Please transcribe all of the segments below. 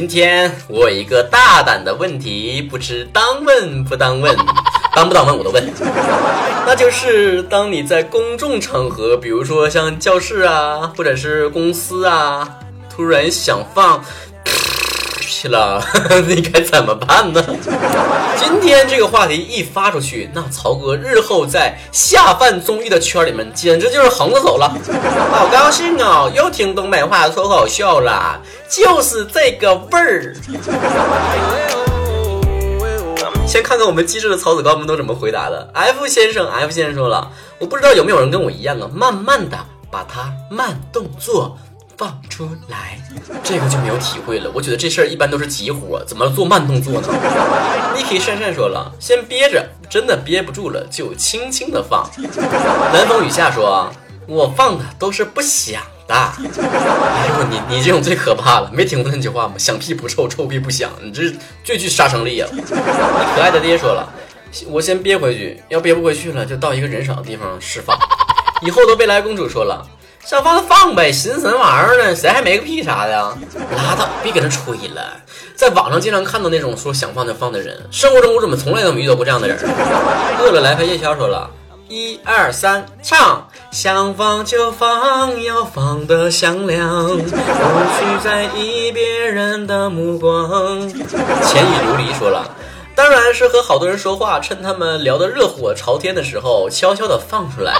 今天我有一个大胆的问题，不知当问不当问，当不当问我都问。那就是当你在公众场合，比如说像教室啊，或者是公司啊，突然想放。去了，你该怎么办呢？今天这个话题一发出去，那曹哥日后在下饭综艺的圈里面，简直就是横着走了。好高兴哦，又听东北话脱口秀了，就是这个味儿。先看看我们机智的曹子高们都怎么回答的。F 先生，F 先生说了，我不知道有没有人跟我一样啊，慢慢的把它慢动作。放出来，这个就没有体会了。我觉得这事儿一般都是急活，怎么做慢动作呢？Niki 善善说了，先憋着，真的憋不住了就轻轻的放。南风雨下说，我放的都是不响的。哎呦，你你这种最可怕了，没听过那句话吗？响屁不臭，臭屁不响，你这是最具杀伤力啊！可爱的爹说了，我先憋回去，要憋不回去了，就到一个人少的地方释放。以后的未来公主说了。想放就放呗，寻思什么玩意儿呢？谁还没个屁啥的呀？拉倒，别搁那吹了。在网上经常看到那种说想放就放的人，生活中我怎么从来都没遇到过这样的人？饿了来陪夜宵说了，一二三，唱。想放就放，要放的响亮，不去在意别人的目光。钱已琉璃说了，当然是和好多人说话，趁他们聊得热火朝天的时候，悄悄的放出来，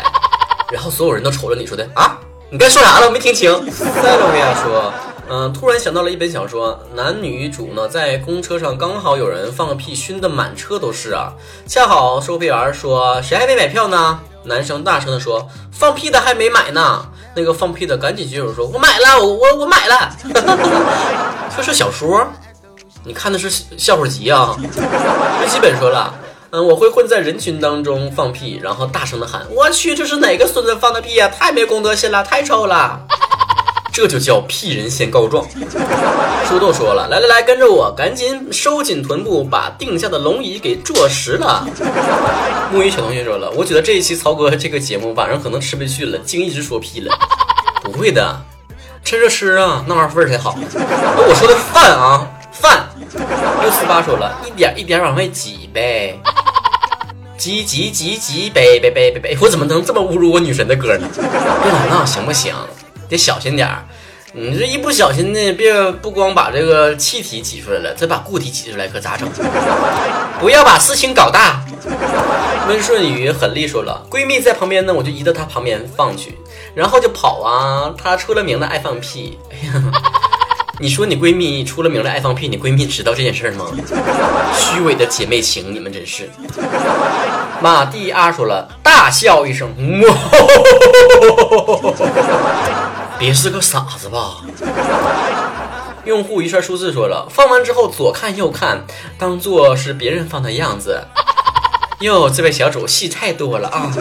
然后所有人都瞅着你说的啊。你该说啥了？我没听清。塞罗维亚说：“嗯，突然想到了一本小说，男女主呢在公车上刚好有人放屁，熏得满车都是啊。恰好售票员说：谁还没买票呢？男生大声的说：放屁的还没买呢。那个放屁的赶紧举手说：我买了，我我我买了。这是小说？你看的是笑话集啊？日记本说了。”嗯，我会混在人群当中放屁，然后大声的喊：“我去，这是哪个孙子放的屁呀？太没公德心了，太臭了！”这就叫屁人先告状。树豆说了：“来来来，跟着我，赶紧收紧臀部，把定下的龙椅给坐实了。”木鱼小同学说了：“我觉得这一期曹哥这个节目晚上可能吃不去了，净一直说屁了。”不会的，趁热吃啊，那玩意儿味儿才好。那我说的饭啊，饭。六十八说了一点一点往外挤呗。挤挤挤挤，呗呗呗呗呗！我怎么能这么侮辱我女神的歌呢？别老闹行不行？得小心点儿。你这一不小心呢，别不光把这个气体挤出来了，再把固体挤出来，可咋整？不要把事情搞大。温顺宇狠厉说了，闺蜜在旁边呢，我就移到她旁边放去，然后就跑啊。她出了名的爱放屁。哎呀。你说你闺蜜出了名的爱放屁，你闺蜜知道这件事吗？虚伪的姐妹情，你们真是。马蒂阿说了，大笑一声，别是个傻子吧？用户一串数字说了，放完之后左看右看，当做是别人放的样子。哟，这位小主戏太多了啊！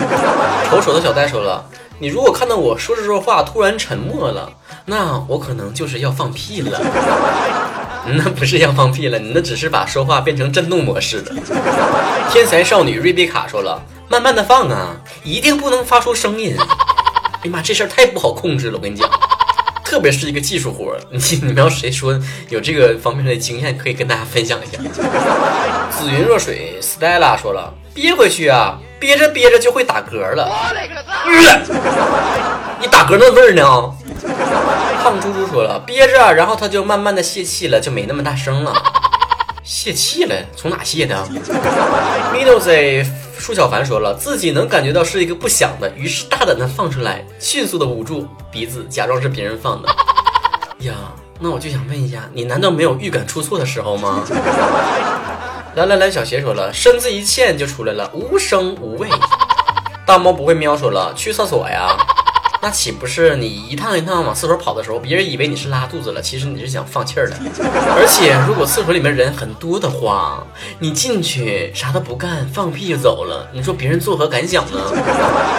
丑丑的小呆说了，你如果看到我说着说话突然沉默了。那我可能就是要放屁了，那不是要放屁了，你那只是把说话变成震动模式了。天才少女瑞贝卡说了，慢慢的放啊，一定不能发出声音。哎呀妈，这事儿太不好控制了，我跟你讲，特别是一个技术活，你你们要谁说有这个方面的经验，可以跟大家分享一下。紫云若水 Stella 说了，憋回去啊，憋着憋着就会打嗝了。你打嗝那味儿呢？胖猪猪说了，憋着，然后他就慢慢的泄气了，就没那么大声了。泄气了？从哪泄的 m i d d l e Z 舒小凡说了，自己能感觉到是一个不响的，于是大胆的放出来，迅速的捂住鼻子，假装是别人放的。呀，那我就想问一下，你难道没有预感出错的时候吗？来来来，小邪说了，身子一欠就出来了，无声无味。大猫不会喵说了，去厕所呀。那岂不是你一趟一趟往厕所跑的时候，别人以为你是拉肚子了，其实你是想放气儿的。而且如果厕所里面人很多的话，你进去啥都不干，放屁就走了，你说别人作何感想呢？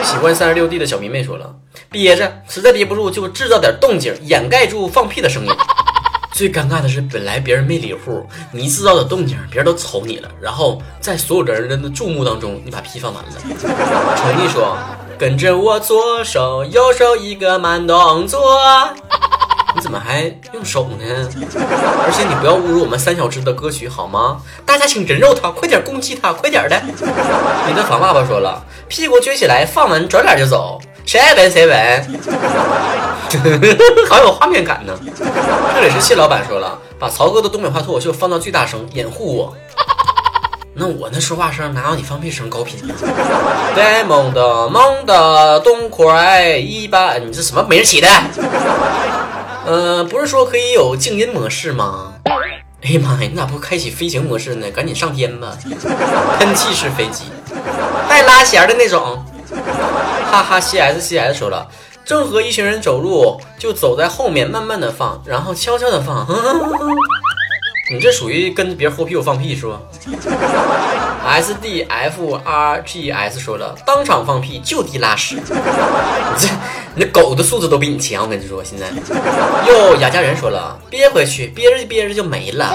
喜欢三十六 D 的小迷妹说了，憋着，实在憋不住就制造点动静，掩盖住放屁的声音。最尴尬的是，本来别人没理户，你一制造点动静，别人都瞅你了，然后在所有的人的注目当中，你把屁放完了。陈毅说。跟着我左手右手一个慢动作，你怎么还用手呢？而且你不要侮辱我们三小只的歌曲好吗？大家请人肉他，快点攻击他，快点的！你的房爸爸说了，屁股撅起来，放完转脸就走，谁爱闻谁闻。好有画面感呢。这里是谢老板说了，把曹哥的东北话脱口秀放到最大声，掩护我。那我那说话声哪有你放屁声高频呢？呆萌的萌的东快一般，你这什么没人起的？呃，不是说可以有静音模式吗？哎呀妈呀，你咋不开启飞行模式呢？赶紧上天吧！喷气式飞机，带拉弦的那种。哈哈，C S C S 说了，正和一群人走路，就走在后面，慢慢的放，然后悄悄的放。你这属于跟别人后屁股放屁是吧？S D F R G S 说了，当场放屁就地拉屎。你 这，你这狗的素质都比你强，我跟你说，现在。哟，雅家人说了，憋回去，憋着憋着就没了，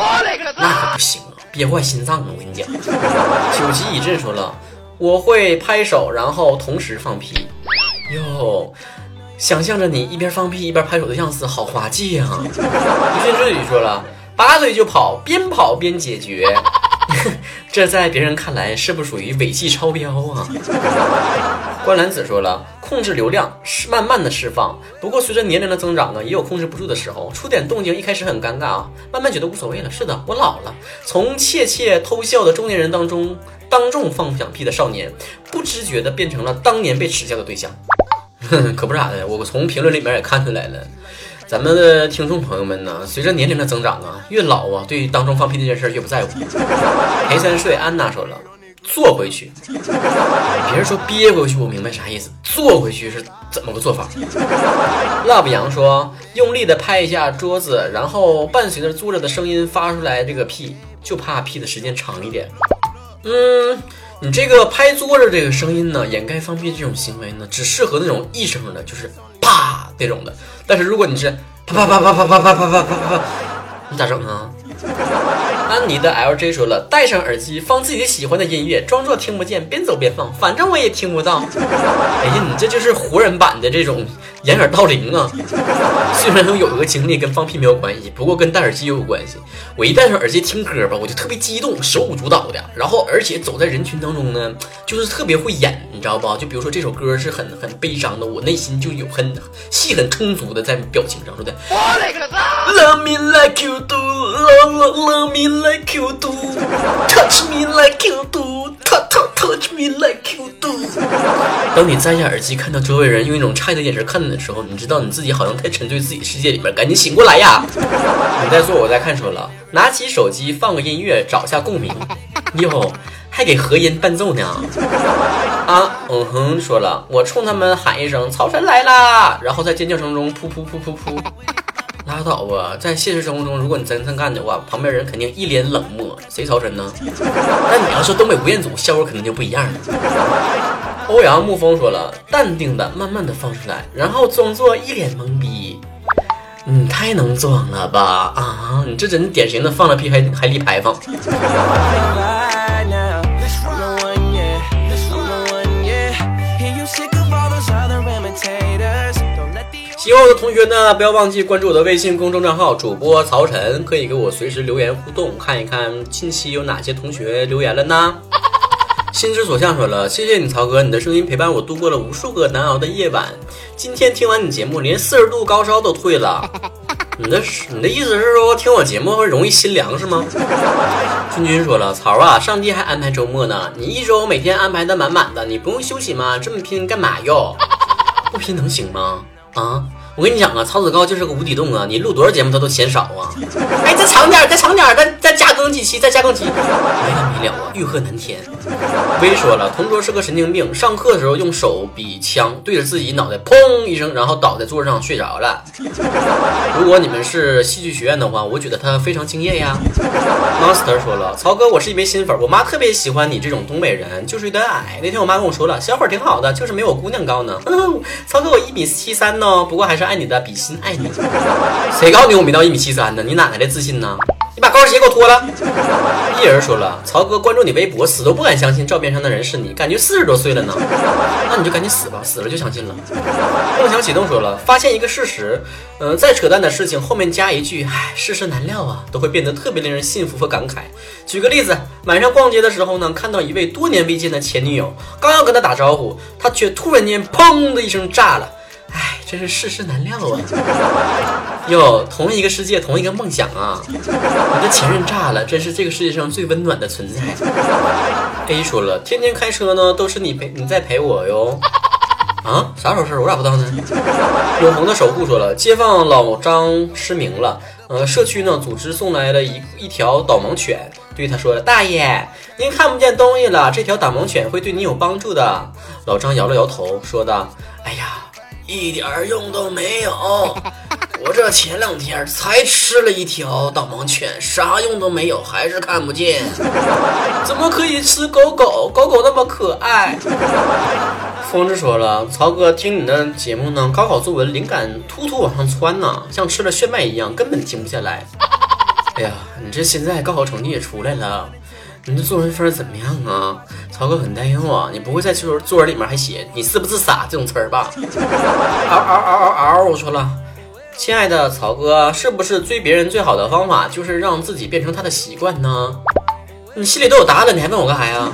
那可不行啊，憋坏心脏了，我跟你讲。九旗已阵说了，我会拍手，然后同时放屁。哟，想象着你一边放屁一边拍手的样子，好滑稽啊。于心之语说了。拔腿就跑，边跑边解决，这在别人看来是不属于尾气超标啊？观澜子说了，控制流量是慢慢的释放，不过随着年龄的增长呢，也有控制不住的时候，出点动静一开始很尴尬啊，慢慢觉得无所谓了。是的，我老了，从窃窃偷笑的中年人当中，当众放响屁的少年，不知觉的变成了当年被耻笑的对象。可不咋的，我从评论里面也看出来了。咱们的听众朋友们呢，随着年龄的增长啊，越老啊，对于当众放屁这件事越不在乎。裴三睡，安娜说了，坐回去。别人说憋回去，我明白啥意思，坐回去是怎么个做法？Love 杨说，用力的拍一下桌子，然后伴随着坐着的声音发出来这个屁，就怕屁的时间长一点。嗯，你这个拍桌子这个声音呢，掩盖放屁这种行为呢，只适合那种一声的，就是啪这种的。但是如果你是啪啪啪啪啪啪啪啪啪啪啪，你咋整啊？安妮的 LJ 说了，戴上耳机放自己喜欢的音乐，装作听不见，边走边放，反正我也听不到。哎呀，你这就是活人版的这种掩耳盗铃啊！虽然有一个经历跟放屁没有关系，不过跟戴耳机也有关系。我一戴上耳机听歌吧，我就特别激动，手舞足蹈的。然后而且走在人群当中呢，就是特别会演，你知道不？就比如说这首歌是很很悲伤的，我内心就有很戏很充足的在表情上说的。我勒个擦！Love me like you do, love love love me like you do, touch me like you do, touch touch touch me like you do。当你摘下耳机，看到周围人用一种诧异的眼神看你的时候，你知道你自己好像太沉醉自己世界里面，赶紧醒过来呀！你在做，我在看，说了。拿起手机放个音乐，找下共鸣。哟，还给和音伴奏呢。啊，嗯哼，说了，我冲他们喊一声“曹晨来啦”，然后在尖叫声中噗噗噗噗噗。拉倒吧，在现实生活中，如果你真这么干的话，旁边人肯定一脸冷漠。谁曹晨呢？那你要说东北吴彦祖，效果肯定就不一样了。欧阳沐风说了，淡定的、慢慢的放出来，然后装作一脸懵逼。你太能装了吧啊！你这真典型的放了屁还还立牌坊。喜欢我的同学呢，不要忘记关注我的微信公众账号主播曹晨，可以给我随时留言互动，看一看近期有哪些同学留言了呢？心之所向说了，谢谢你曹哥，你的声音陪伴我度过了无数个难熬的夜晚。今天听完你节目，连四十度高烧都退了。你的你的意思是说听我节目会容易心凉是吗？君君说了，曹啊，上帝还安排周末呢，你一周每天安排的满满的，你不用休息吗？这么拼干嘛哟？不拼能行吗？啊？我跟你讲啊，曹子高就是个无底洞啊！你录多少节目他都嫌少啊！哎，再长点，再长点，再再更几期，再加更几，没完没了啊！欲壑难填。微说了，同桌是个神经病，上课的时候用手比枪对着自己脑袋，砰一声，然后倒在桌上睡着了。如果你们是戏剧学院的话，我觉得他非常敬业呀。Master 说了，曹哥，我是一枚新粉，我妈特别喜欢你这种东北人，就是有点矮。那天我妈跟我说了，小伙挺好的，就是没我姑娘高呢。曹哥，我一米七三呢，不过还是。爱你的比心爱你，谁告诉你我没到一米七三呢？你哪来的自信呢？你把高跟鞋给我脱了。一人说了，曹哥关注你微博，死都不敢相信照片上的人是你，感觉四十多岁了呢。那你就赶紧死吧，死了就相信了。梦想启动说了，发现一个事实，嗯，再扯淡的事情后面加一句，唉，世事难料啊，都会变得特别令人信服和感慨。举个例子，晚上逛街的时候呢，看到一位多年未见的前女友，刚要跟他打招呼，他却突然间砰的一声炸了。唉，真是世事难料啊！哟，同一个世界，同一个梦想啊！你的前任炸了，真是这个世界上最温暖的存在。A 说了，天天开车呢，都是你陪你在陪我哟。啊，啥时候事儿？我咋不知道呢？永恒的守护说了，街坊老张失明了，呃，社区呢组织送来了一一条导盲犬，对他说：“大爷，您看不见东西了，这条导盲犬会对你有帮助的。”老张摇了摇头，说道：“哎呀。”一点用都没有，我这前两天才吃了一条导盲犬，啥用都没有，还是看不见。怎么可以吃狗狗？狗狗那么可爱。疯子说了，曹哥听你的节目呢，高考作文灵感突突往上窜呢，像吃了炫迈一样，根本停不下来。哎呀，你这现在高考成绩也出来了。你这作文分怎么样啊？曹哥很担忧啊！你不会在作文作文里面还写“你是不是傻”这种词儿吧？嗷嗷嗷嗷嗷！我说了，亲爱的曹哥，是不是追别人最好的方法就是让自己变成他的习惯呢？你心里都有答案了，你还问我干啥呀？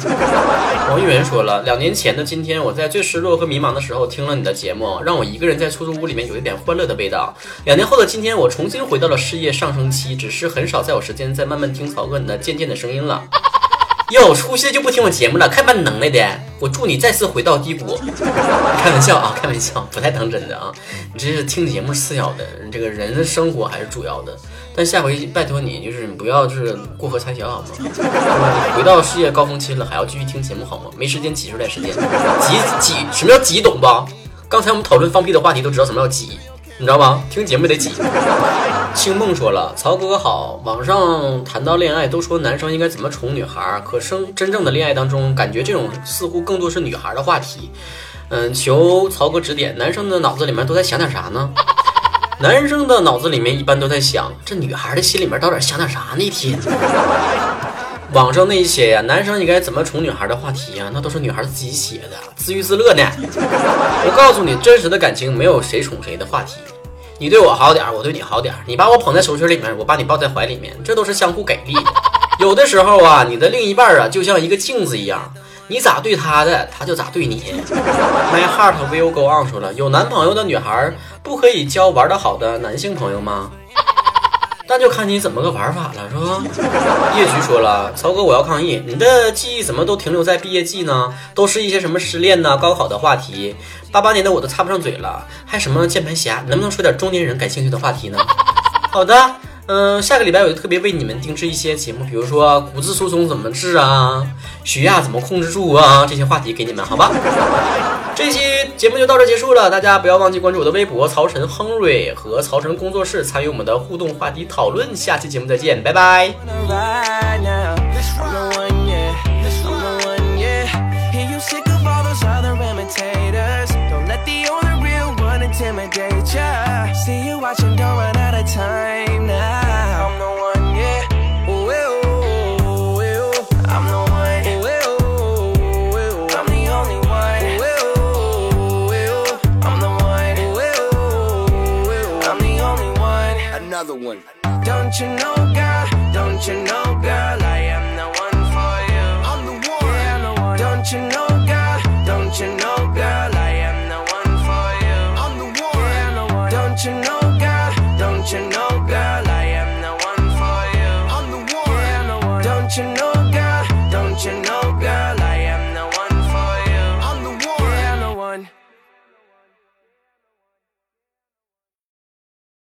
王玉元说了，两年前的今天，我在最失落和迷茫的时候听了你的节目，让我一个人在出租屋里面有一点欢乐的味道。两年后的今天，我重新回到了事业上升期，只是很少再有时间再慢慢听曹哥你的渐渐的声音了。哟，出息就不听我节目了，看把你能耐的！我祝你再次回到低谷。开玩笑啊，开玩笑，不太当真的啊。你这是听节目次要的，这个人的生活还是主要的。但下回拜托你，就是你不要就是过河拆桥好吗？回到事业高峰期了，还要继续听节目好吗？没时间挤出来时间，挤挤什么叫挤，懂不？刚才我们讨论放屁的话题，都知道什么叫挤，你知道吗？听节目得挤。青梦说了：“曹哥哥好，网上谈到恋爱，都说男生应该怎么宠女孩，可生真正的恋爱当中，感觉这种似乎更多是女孩的话题。嗯，求曹哥指点，男生的脑子里面都在想点啥呢？男生的脑子里面一般都在想，这女孩的心里面到底想点啥呢？一天，网上那些呀，男生应该怎么宠女孩的话题呀，那都是女孩自己写的，自娱自乐呢。我告诉你，真实的感情没有谁宠谁的话题。”你对我好点儿，我对你好点儿。你把我捧在手心里面，我把你抱在怀里面，这都是相互给力的。有的时候啊，你的另一半啊，就像一个镜子一样，你咋对他的，他就咋对你。My heart will go on 说了，有男朋友的女孩不可以交玩的好的男性朋友吗？那就看你怎么个玩法了，是吧？叶菊说了，曹哥，我要抗议，你的记忆怎么都停留在毕业季呢？都是一些什么失恋呐、高考的话题。八八年的我都插不上嘴了，还什么键盘侠？能不能说点中年人感兴趣的话题呢？好的，嗯，下个礼拜我就特别为你们定制一些节目，比如说骨质疏松怎么治啊，血压怎么控制住啊，这些话题给你们，好吧？这期节目就到这结束了，大家不要忘记关注我的微博曹晨亨瑞和曹晨工作室，参与我们的互动话题讨论。下期节目再见，拜拜。You know,